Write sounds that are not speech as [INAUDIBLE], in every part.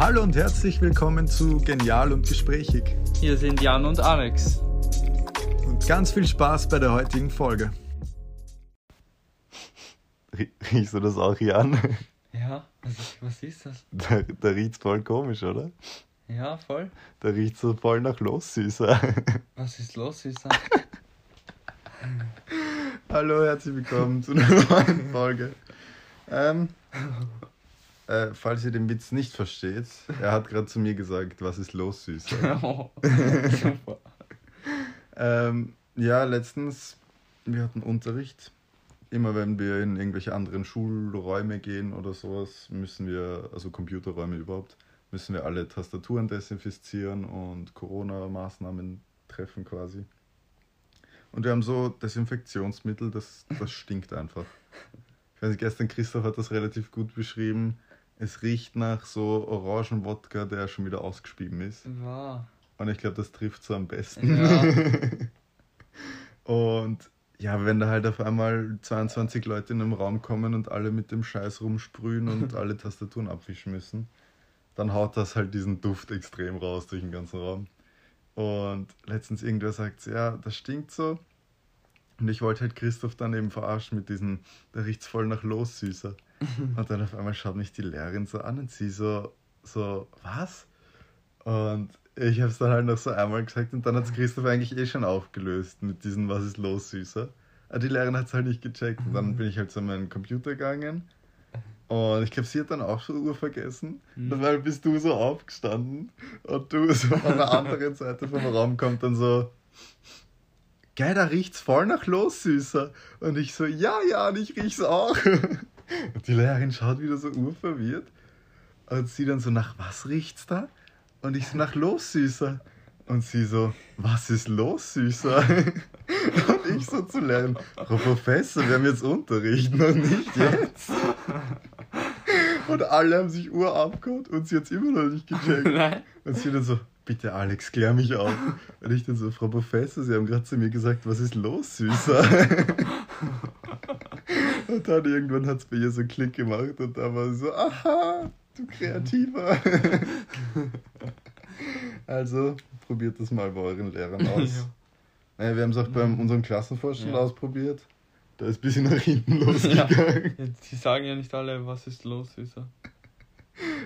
Hallo und herzlich willkommen zu Genial und Gesprächig. Hier sind Jan und Alex. Und ganz viel Spaß bei der heutigen Folge. Riechst du das auch, Jan? Ja, was ist, was ist das? Da, da riecht's voll komisch, oder? Ja, voll. Da riecht so voll nach Lossüßer. Was ist los, Süßer? [LAUGHS] Hallo, herzlich willkommen zu einer neuen Folge. Ähm, äh, falls ihr den Witz nicht versteht, er hat gerade zu mir gesagt, was ist los, Süßer? [LAUGHS] oh, super. [LAUGHS] Ähm, ja, letztens, wir hatten Unterricht. Immer wenn wir in irgendwelche anderen Schulräume gehen oder sowas, müssen wir, also Computerräume überhaupt, müssen wir alle Tastaturen desinfizieren und Corona-Maßnahmen treffen quasi. Und wir haben so Desinfektionsmittel, das, das stinkt einfach. Ich weiß nicht, gestern Christoph hat das relativ gut beschrieben. Es riecht nach so Orangenwodka, der schon wieder ausgespieben ist. Wow. Und ich glaube, das trifft so am besten. Ja. [LAUGHS] und ja, wenn da halt auf einmal 22 Leute in einem Raum kommen und alle mit dem Scheiß rumsprühen und [LAUGHS] alle Tastaturen abwischen müssen, dann haut das halt diesen Duft extrem raus durch den ganzen Raum. Und letztens irgendwer sagt, ja, das stinkt so. Und ich wollte halt Christoph dann eben verarschen mit diesem, da riecht's voll nach Los, Süßer. Und dann auf einmal schaut mich die Lehrerin so an und sie so, so, was? Und ich habe es dann halt noch so einmal gesagt und dann hat es Christoph eigentlich eh schon aufgelöst mit diesem Was ist los, Süßer. Aber die Lehrerin hat es halt nicht gecheckt und dann bin ich halt zu meinem Computer gegangen und ich glaube, sie hat dann auch schon Uhr vergessen. Mhm. Dann bist du so aufgestanden und du so von der anderen Seite vom Raum kommt dann so, geil, da riecht's voll nach Los, Süßer. Und ich so, ja, ja, und ich riech's auch. [LAUGHS] Und die Lehrerin schaut wieder so urverwirrt und sie dann so, nach was riecht's da? Und ich so, nach Los, Süßer. Und sie so, was ist los, Süßer? [LAUGHS] Und ich so zu lernen, Frau Professor, wir haben jetzt Unterricht, noch nicht jetzt. Und alle haben sich Uhr abgehauen und sie hat es immer noch nicht gecheckt. Nein. Und sie dann so, bitte Alex, klär mich auf. Und ich dann so, Frau Professor, Sie haben gerade zu mir gesagt, was ist los, Süßer? [LAUGHS] Und dann irgendwann hat es bei ihr so einen Klick gemacht und da war sie so, aha, du Kreativer. [LAUGHS] Also, probiert das mal bei euren Lehrern [LAUGHS] aus. Ja. Naja, wir haben es auch bei unserem Klassenvorstand Ja. ausprobiert. Da ist ein bisschen nach hinten [LAUGHS] losgegangen. Ja, die sagen ja nicht alle, was ist los, Süßer.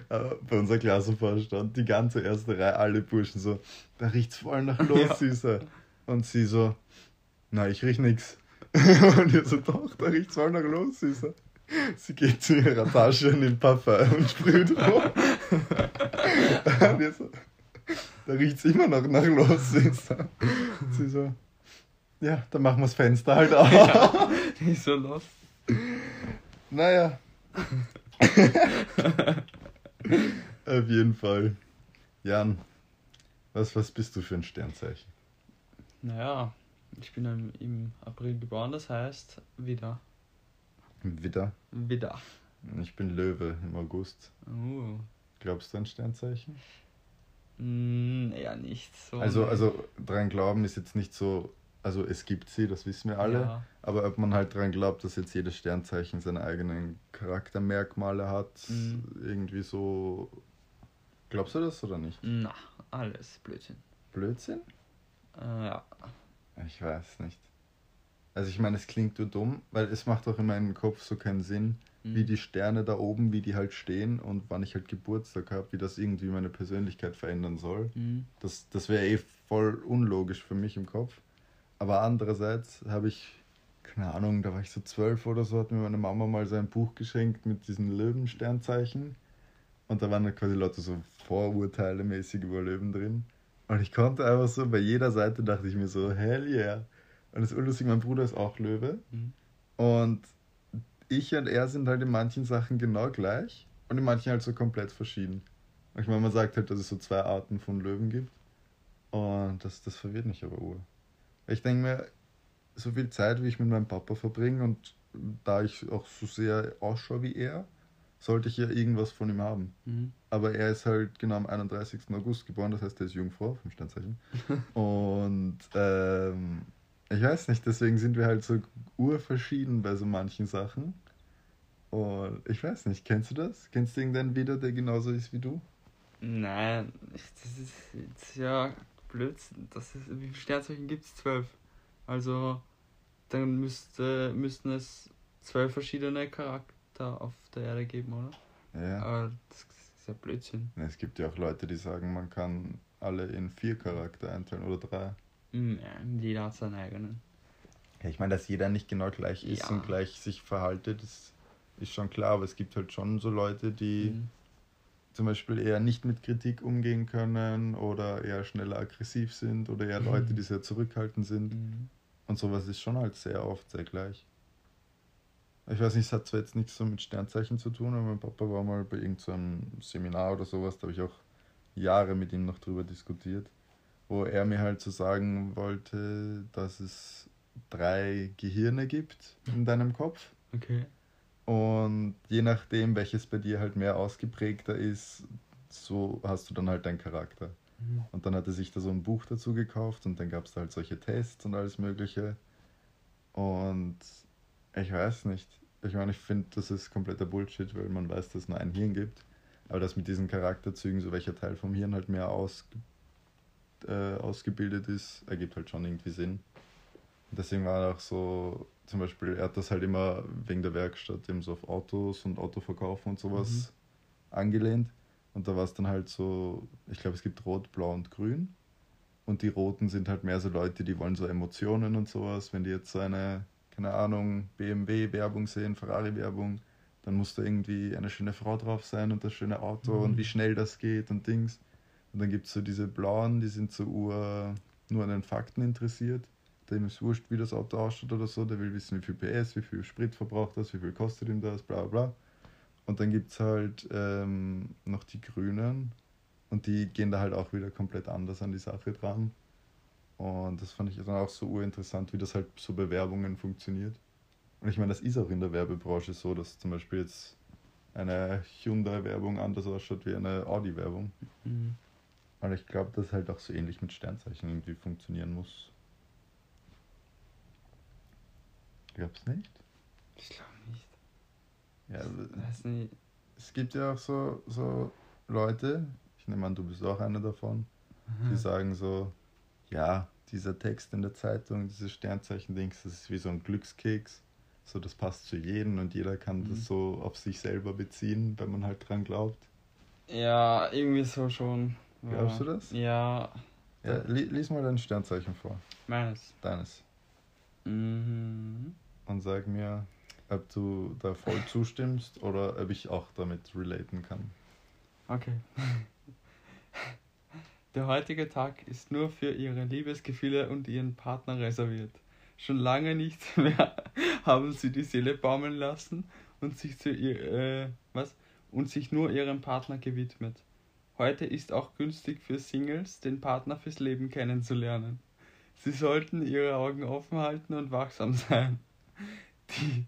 Aber bei unserem Klassenvorstand, die ganze erste Reihe, alle Burschen so, da riecht's voll nach los, Ja. Süßer. Und sie so, na, ich riech nix. [LAUGHS] Und ihr so, doch, da riecht's voll nach los, Süßer. Sie geht zu ihrer Tasche und nimmt Parfum und sprüht rum. [LAUGHS] Und ihr so, da riecht's immer noch nach los, Süßer. Und sie so, ja, dann machen wir das Fenster halt [LAUGHS] auf. Ja, die ist so los. Naja. Auf jeden Fall. Jan, was, was bist du für ein Sternzeichen? Naja, ich bin im, im April geboren, das heißt wieder. Widder. Wieder. Ich bin Löwe im August. Uh. Glaubst du an Sternzeichen? Mm, nicht so. Also, also dran glauben ist jetzt nicht so, also es gibt sie, das wissen wir alle. Ja. Aber ob man halt dran glaubt, dass jetzt jedes Sternzeichen seine eigenen Charaktermerkmale hat, Mhm. irgendwie so. Glaubst du das oder nicht? Na, alles Blödsinn. Blödsinn? Äh, ja. Ich weiß nicht. Also ich meine, es klingt nur dumm, weil es macht auch in meinem Kopf so keinen Sinn, Mhm. wie die Sterne da oben, wie die halt stehen und wann ich halt Geburtstag habe, wie das irgendwie meine Persönlichkeit verändern soll. Mhm. Das, das wäre eh voll unlogisch für mich im Kopf. Aber andererseits habe ich, keine Ahnung, da war ich so zwölf oder so, hat mir meine Mama mal so ein Buch geschenkt mit diesen Löwensternzeichen. Und da waren dann quasi Leute so Vorurteile mäßig über Löwen drin. Und ich konnte einfach so, bei jeder Seite dachte ich mir so, hell yeah. Und das ist urlustig, mein Bruder ist auch Löwe. Mhm. Und ich und er sind halt in manchen Sachen genau gleich und in manchen halt so komplett verschieden. Ich meine, man sagt halt, dass es so zwei Arten von Löwen gibt. Und das, das verwirrt mich aber ur. Ich denke mir, so viel Zeit, wie ich mit meinem Papa verbringe und da ich auch so sehr ausschaue wie er, sollte ich ja irgendwas von ihm haben. Mhm. Aber er ist halt genau am 31. August geboren, das heißt, er ist Jungfrau, vom Sternzeichen. [LAUGHS] Und ähm, ich weiß nicht, deswegen sind wir halt so urverschieden bei so manchen Sachen. Und ich weiß nicht, kennst du das? Kennst du irgendeinen wieder, der genauso ist wie du? Nein, ich- das ist, das ist ja Blödsinn. Das ist, wie viele Sternzeichen gibt es? Zwölf. Also, dann müsste, müssten es zwölf verschiedene Charakter auf der Erde geben, oder? Ja. Aber das ist ja Blödsinn. Es gibt ja auch Leute, die sagen, man kann alle in vier Charakter einteilen oder drei. Hm, Ja, jeder hat seinen eigenen. Ja, ich meine, dass jeder nicht genau gleich ist Ja. und gleich sich verhaltet, das ist schon klar, aber es gibt halt schon so Leute, die Mhm. zum Beispiel eher nicht mit Kritik umgehen können oder eher schneller aggressiv sind oder eher Leute, Mhm. die sehr zurückhaltend sind. Mhm. Und sowas ist schon halt sehr oft sehr gleich. Ich weiß nicht, es hat zwar jetzt nichts so mit Sternzeichen zu tun, aber mein Papa war mal bei irgendeinem Seminar oder sowas, da habe ich auch Jahre mit ihm noch drüber diskutiert, wo er mir halt so sagen wollte, dass es drei Gehirne gibt in deinem Kopf. Okay. Und je nachdem, welches bei dir halt mehr ausgeprägter ist, so hast du dann halt deinen Charakter. Mhm. Und dann hat er sich da so ein Buch dazu gekauft und dann gab es da halt solche Tests und alles Mögliche. Und ich weiß nicht. Ich meine, ich finde, das ist kompletter Bullshit, weil man weiß, dass es nur ein Hirn gibt. Aber dass mit diesen Charakterzügen so welcher Teil vom Hirn halt mehr ausge äh, ausgebildet ist, ergibt halt schon irgendwie Sinn. Und deswegen war auch so, zum Beispiel, er hat das halt immer wegen der Werkstatt eben so auf Autos und Autoverkaufen und sowas angelehnt. Und da war es dann halt so, ich glaube, es gibt Rot, Blau und Grün. Und die Roten sind halt mehr so Leute, die wollen so Emotionen und sowas. Wenn die jetzt so eine, keine Ahnung, BMW-Werbung sehen, Ferrari-Werbung, dann muss da irgendwie eine schöne Frau drauf sein und das schöne Auto Mhm. und wie schnell das geht und Dings. Und dann gibt es so diese Blauen, die sind so ur, nur an den Fakten interessiert. Dem ist wurscht, wie das Auto ausschaut oder so. Der will wissen, wie viel PS, wie viel Sprit verbraucht das, wie viel kostet ihm das, bla bla. Und dann gibt es halt ähm, noch die Grünen. Und die gehen da halt auch wieder komplett anders an die Sache dran. Und das fand ich dann auch so urinteressant, wie das halt so bei Werbungen funktioniert. Und ich meine, das ist auch in der Werbebranche so, dass zum Beispiel jetzt eine Hyundai-Werbung anders ausschaut wie eine Audi-Werbung. Mhm. Aber ich glaube, dass halt auch so ähnlich mit Sternzeichen irgendwie funktionieren muss. Glaubst nicht? Ich glaube nicht. Ja, Ich nicht. es gibt ja auch so, so Leute, ich nehme an, du bist auch einer davon, Mhm. die sagen so, ja, dieser Text in der Zeitung, dieses Sternzeichen-Dings, das ist wie so ein Glückskeks. So, das passt zu jedem und jeder kann Mhm. das so auf sich selber beziehen, wenn man halt dran glaubt. Ja, irgendwie so schon. Glaubst ja. du das? Ja, Ja, li lies mal dein Sternzeichen vor, meines. deines. Mhm. Und sag mir, ob du da voll zustimmst oder ob ich auch damit relaten kann. Okay. [LAUGHS] Der heutige Tag ist nur für ihre Liebesgefühle und ihren Partner reserviert. Schon lange nicht [LAUGHS] mehr haben sie die Seele baumeln lassen und sich zu ihr, äh, was? Und sich nur ihrem Partner gewidmet. Heute ist auch günstig für Singles, den Partner fürs Leben kennenzulernen. Sie sollten ihre Augen offen halten und wachsam [LAUGHS] sein. Die,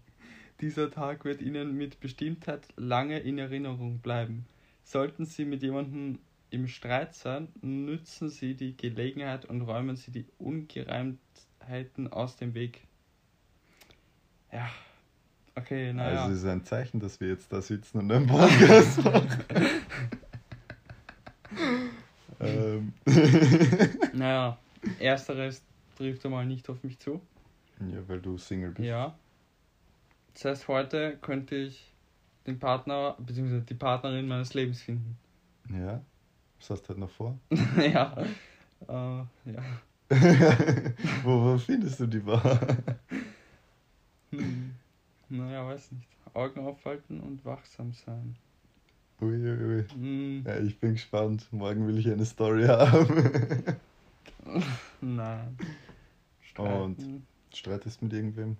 dieser Tag wird ihnen mit Bestimmtheit lange in Erinnerung bleiben. Sollten Sie mit jemandem im Streit sein, nützen Sie die Gelegenheit und räumen Sie die Ungereimtheiten aus dem Weg. Ja, okay, naja. Also es ist ein Zeichen, dass wir jetzt da sitzen und einen Podcast machen. [LAUGHS] ähm. naja, ersteres trifft einmal nicht auf mich zu. ja, weil du Single bist. Ja. Das heißt, heute könnte ich den Partner bzw. die Partnerin meines Lebens finden. Ja? Was hast du heute noch vor? [LAUGHS] ja. Äh, ja. [LAUGHS] wo, wo findest du die Bar? [LAUGHS] Hm. Naja, weiß nicht. Augen aufhalten und wachsam sein. Uiuiui. Hm. Ja, ich bin gespannt. Morgen will ich eine Story haben. Nein. Streiten Streitest mit irgendwem?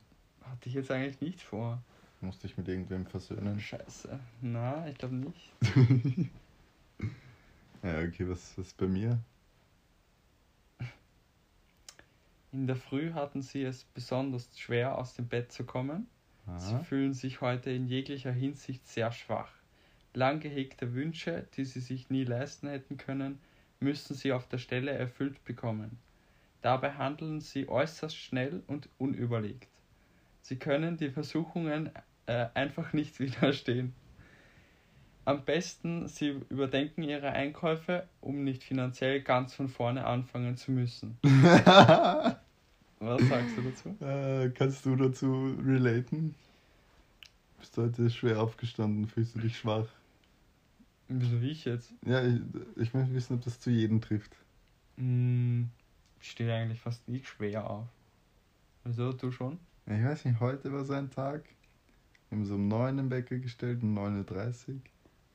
hatte ich jetzt eigentlich nicht vor. Musst dich mit irgendwem versöhnen? Scheiße. Na, ich glaube nicht. Ja, okay, was, ist bei mir? In der Früh hatten sie es besonders schwer, aus dem Bett zu kommen. Sie Aha. fühlen sich heute in jeglicher Hinsicht sehr schwach. Lang gehegte Wünsche, die sie sich nie leisten hätten können, müssen sie auf der Stelle erfüllt bekommen. Dabei handeln sie äußerst schnell und unüberlegt. Sie können die Versuchungen äh, einfach nicht [LAUGHS] widerstehen. Am besten, Sie überdenken Ihre Einkäufe, um nicht finanziell ganz von vorne anfangen zu müssen. [LAUGHS] Was sagst du dazu? Äh, kannst du dazu relaten? Bist du heute schwer aufgestanden? Fühlst du dich schwach? Wieso wie ich jetzt? Ja, ich, ich möchte wissen, ob das zu jedem trifft. Hm, ich stehe eigentlich fast nie schwer auf. Wieso, du schon? Ich weiß nicht, heute war so ein Tag. Wir haben so um 9 im Wecker gestellt, um 9.30 Uhr.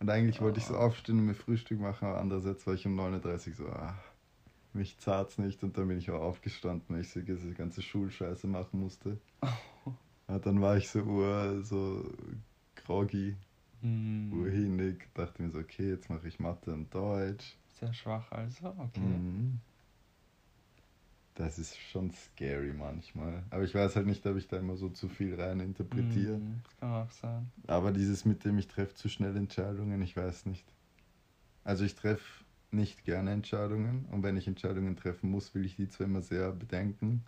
Und eigentlich wollte ich so Ah. aufstehen und mir Frühstück machen, aber andererseits war ich um 9.30 Uhr so, ah, mich zahlt's nicht. Und dann bin ich auch aufgestanden, weil ich so diese ganze Schulscheiße machen musste. [LAUGHS] Und dann war ich so ur, so groggy, Hm, urhinig. Dachte mir so, okay, jetzt mache ich Mathe und Deutsch. sehr schwach also, okay. Mhm. Das ist schon scary manchmal. Aber ich weiß halt nicht, ob ich da immer so zu viel rein interpretiere. Hm, das kann auch sein. Aber dieses mit dem, ich treffe zu schnell Entscheidungen, ich weiß nicht. Also ich treffe nicht gerne Entscheidungen und wenn ich Entscheidungen treffen muss, will ich die zwar immer sehr bedenken,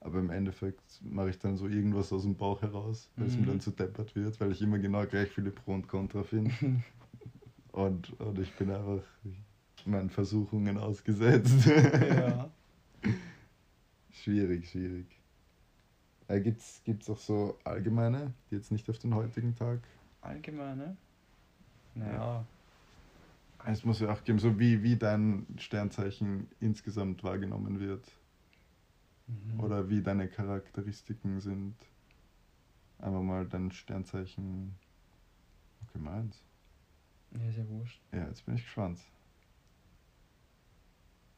aber im Endeffekt mache ich dann so irgendwas aus dem Bauch heraus, weil es mir Mhm. dann zu deppert wird, weil ich immer genau gleich viele Pro und Contra finde. [LAUGHS] und, und ich bin einfach meinen Versuchungen ausgesetzt. ja. [LAUGHS] Schwierig, schwierig. Äh, gibt's, gibt's auch so allgemeine, die jetzt nicht auf den heutigen Tag Allgemeine? Naja. Es muss ja auch geben, so wie, wie dein Sternzeichen insgesamt wahrgenommen wird. Mhm. Oder wie deine Charakteristiken sind. Einfach mal dein Sternzeichen. Okay, meins. Ja, ist ja wurscht. Ja, jetzt bin ich gespannt.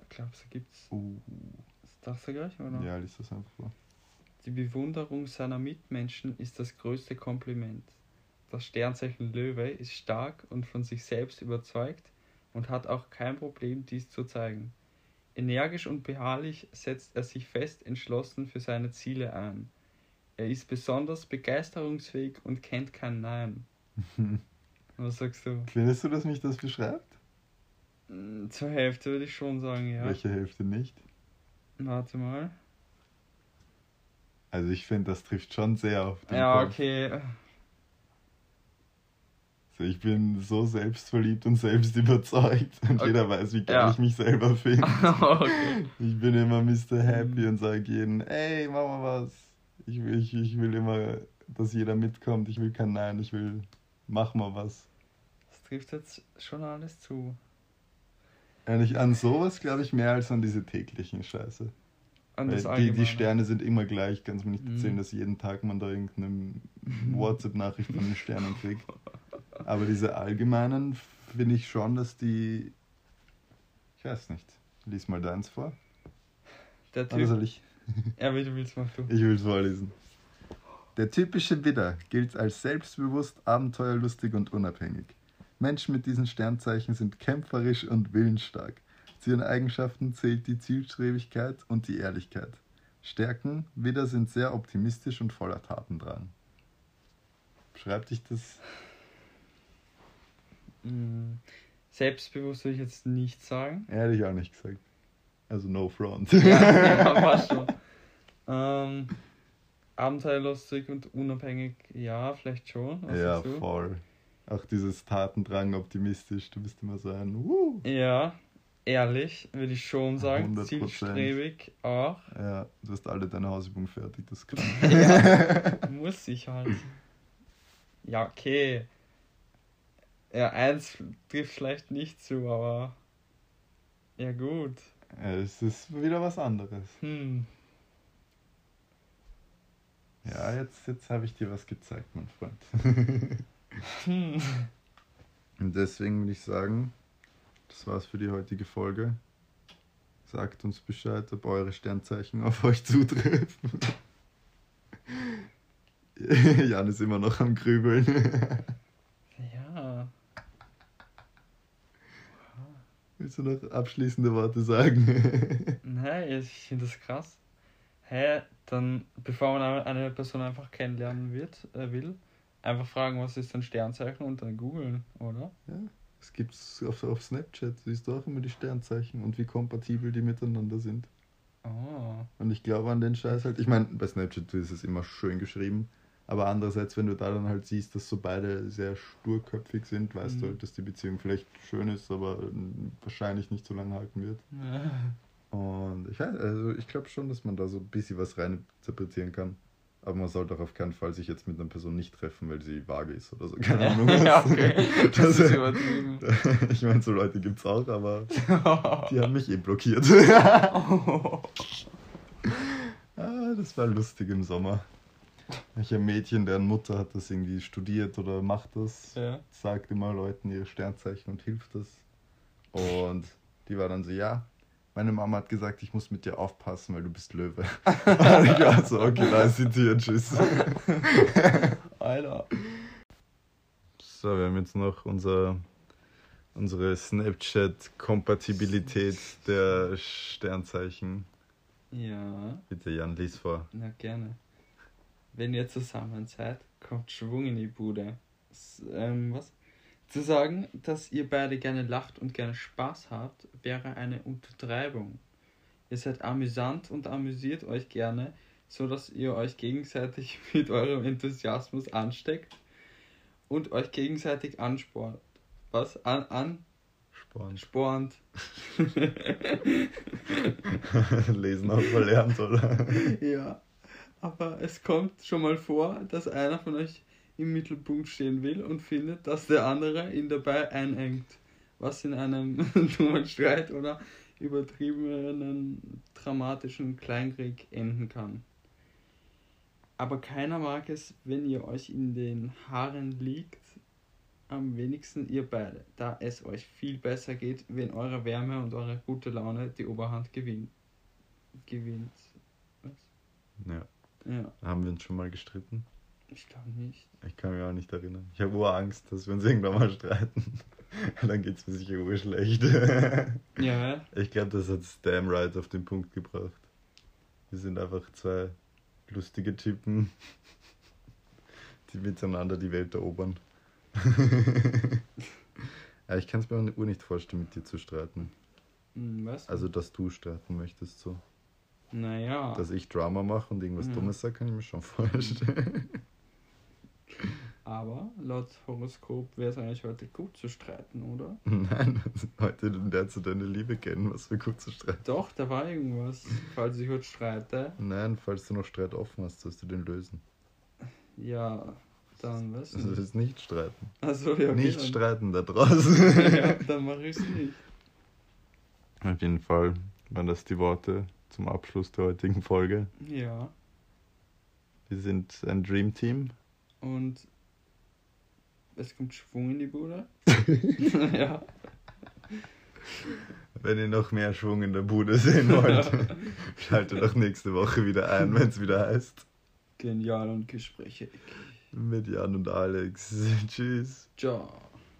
Glaubst du, gibt's. Uh, darfst du gleich, oder? ja, liest das einfach vor. Die Bewunderung seiner Mitmenschen ist das größte Kompliment. Das Sternzeichen Löwe ist stark und von sich selbst überzeugt und hat auch kein Problem, dies zu zeigen. Energisch und beharrlich setzt er sich fest entschlossen für seine Ziele ein. Er ist besonders begeisterungsfähig und kennt kein Nein. [LAUGHS] Was sagst du? Findest du, dass mich das beschreibt? Mm, Zur Hälfte würde ich schon sagen, ja. Welche Hälfte nicht? Warte mal. Also ich finde, das trifft schon sehr auf den Ja, Kopf. okay. So, ich bin so selbstverliebt und selbst überzeugt und Okay. jeder weiß, wie geil Ja. ich mich selber finde. [LAUGHS] okay. Ich bin immer Mr. Happy Mhm. und sage jedem, ey, mach mal was. Ich will, ich, ich will immer, dass jeder mitkommt. Ich will kein Nein, ich will, mach mal was. Das trifft jetzt schon alles zu. Eigentlich an sowas glaube ich mehr als an diese täglichen Scheiße. Die, die Sterne sind immer gleich. Kannst mir nicht Mhm. erzählen, dass jeden Tag man da irgendeine [LAUGHS] WhatsApp-Nachricht von den Sternen kriegt. Aber diese allgemeinen finde ich schon, dass die. Ich weiß nicht. Lies mal deins vor. Der Oder Typ. soll ich? Ja, wie du willst, mach du. Ich will es vorlesen. Der typische Widder gilt als selbstbewusst, abenteuerlustig und unabhängig. Menschen mit diesen Sternzeichen sind kämpferisch und willensstark. Zu ihren Eigenschaften zählt die Zielstrebigkeit und die Ehrlichkeit. Stärken, Widder sind sehr optimistisch und voller Tatendrang. Beschreibt dich das? Mm, Selbstbewusst würde ich jetzt nicht sagen. [LAUGHS] Ehrlich auch nicht gesagt. Also no front. Ja, [LAUGHS] passt schon. Ähm, abenteuerlustig und unabhängig, ja, vielleicht schon. Was ja, voll. Auch dieses Tatendrang, optimistisch, du bist immer so ein uh. Ja, ehrlich, würde ich schon sagen. 100%. Zielstrebig auch. Ja, du hast alle deine Hausübungen fertig, das kann. [LAUGHS] Ja, [LAUGHS] muss ich halt. Ja, okay. Ja, eins trifft vielleicht nicht zu, aber. Ja, gut. Ja, es ist wieder was anderes. Hm. Ja, jetzt, jetzt habe ich dir was gezeigt, mein Freund. [LAUGHS] Hm. Und deswegen würde ich sagen, das war's für die heutige Folge. Sagt uns Bescheid, ob eure Sternzeichen auf euch zutreffen. [LAUGHS] Jan ist immer noch am Grübeln. Ja. Willst du noch abschließende Worte sagen? [LAUGHS] Nein, ich finde das krass. Hä, dann, bevor man eine- eine Person einfach kennenlernen wird, äh, will, einfach fragen, was ist ein Sternzeichen und dann googeln, oder? Es gibt's auf, auf Snapchat, siehst du auch immer die Sternzeichen und wie kompatibel die miteinander sind. Oh. Und ich glaube an den Scheiß halt. Ich meine, bei Snapchat ist es immer schön geschrieben, Aber andererseits, wenn du da dann halt siehst, dass so beide sehr sturköpfig sind, weißt Mhm. du halt, dass die Beziehung vielleicht schön ist, aber mm, wahrscheinlich nicht so lange halten wird. Und ich weiß, also ich glaube schon, dass man da so ein bisschen was rein interpretieren kann. Aber man sollte auch auf keinen Fall sich jetzt mit einer Person nicht treffen, weil sie vage ist oder so. [LAUGHS] Keine Ahnung. ja, okay. Das Das- ist übertrieben. [LAUGHS] ich meine, so Leute gibt's auch, aber [LAUGHS] die haben mich eh blockiert. ah, das war lustig im Sommer. Ich ein Mädchen, deren Mutter hat das irgendwie studiert oder macht das, ja. sagt immer Leuten ihr Sternzeichen und hilft das. Und die war dann so, ja, meine Mama hat gesagt, ich muss mit dir aufpassen, weil du bist Löwe. [LAUGHS] und ich war so, okay, da ist sie Tür, tschüss. [LAUGHS] Alter. So, wir haben jetzt noch unser, unsere Snapchat-Kompatibilität der Sternzeichen. Ja, Bitte, Jan, lies vor. na gerne. Wenn ihr zusammen seid, kommt Schwung in die Bude. S ähm, was? Zu sagen, dass ihr beide gerne lacht und gerne Spaß habt, wäre eine Untertreibung. Ihr seid amüsant und amüsiert euch gerne, so dass ihr euch gegenseitig [LAUGHS] mit eurem Enthusiasmus ansteckt und euch gegenseitig anspornt. Was? An, Spannend. anspornt. [LAUGHS] Lesen auch verlernt, oder? Ja, aber es kommt schon mal vor, dass einer von euch im Mittelpunkt stehen will und findet, dass der andere ihn dabei einengt, was in einem [LAUGHS] dummen Streit oder übertriebenen dramatischen Kleinkrieg enden kann. Aber keiner mag es, wenn ihr euch in den Haaren liegt, am wenigsten ihr beide, da es euch viel besser geht, wenn eure Wärme und eure gute Laune die Oberhand gewinnt. gewinnt. Was? Ja, Ja, haben wir uns schon mal gestritten? Ich glaube nicht. Ich kann mich auch nicht erinnern. Ich habe nur Angst, dass wir uns irgendwann mal streiten. [LAUGHS] Dann geht's mir sicher ur schlecht. [LAUGHS] Ja, Ich glaube, das hat Damn Right auf den Punkt gebracht. Wir sind einfach zwei lustige Typen, [LAUGHS] die miteinander die Welt erobern. ja, ich kann es mir auch Uhr nicht vorstellen, mit dir zu streiten. hm, was? Also, dass du streiten möchtest so. naja. Dass ich Drama mache und irgendwas Ja. Dummes sage, kann ich mir schon vorstellen. Aber laut Horoskop wäre es eigentlich heute gut zu streiten, oder? [LAUGHS] Nein, heute lernst du deine Liebe kennen, was für gut zu streiten. Doch, da war irgendwas. Falls ich heute streite, Nein, falls du noch Streit offen hast, sollst du den lösen. ja, dann was? Also, das ist nicht streiten. Also ja, okay, nicht dann, streiten da draußen. [LAUGHS] ja, [LAUGHS] dann mache ich es nicht. Auf jeden Fall waren das die Worte zum Abschluss der heutigen Folge. Ja, Wir sind ein Dream Team. Und es kommt Schwung in die Bude. [LAUGHS] [LAUGHS] ja. Wenn ihr noch mehr Schwung in der Bude sehen wollt, [LAUGHS] schaltet doch nächste Woche wieder ein, wenn es wieder heißt. Genial und gesprächig. Mit Jan und Alex. Tschüss. Ciao.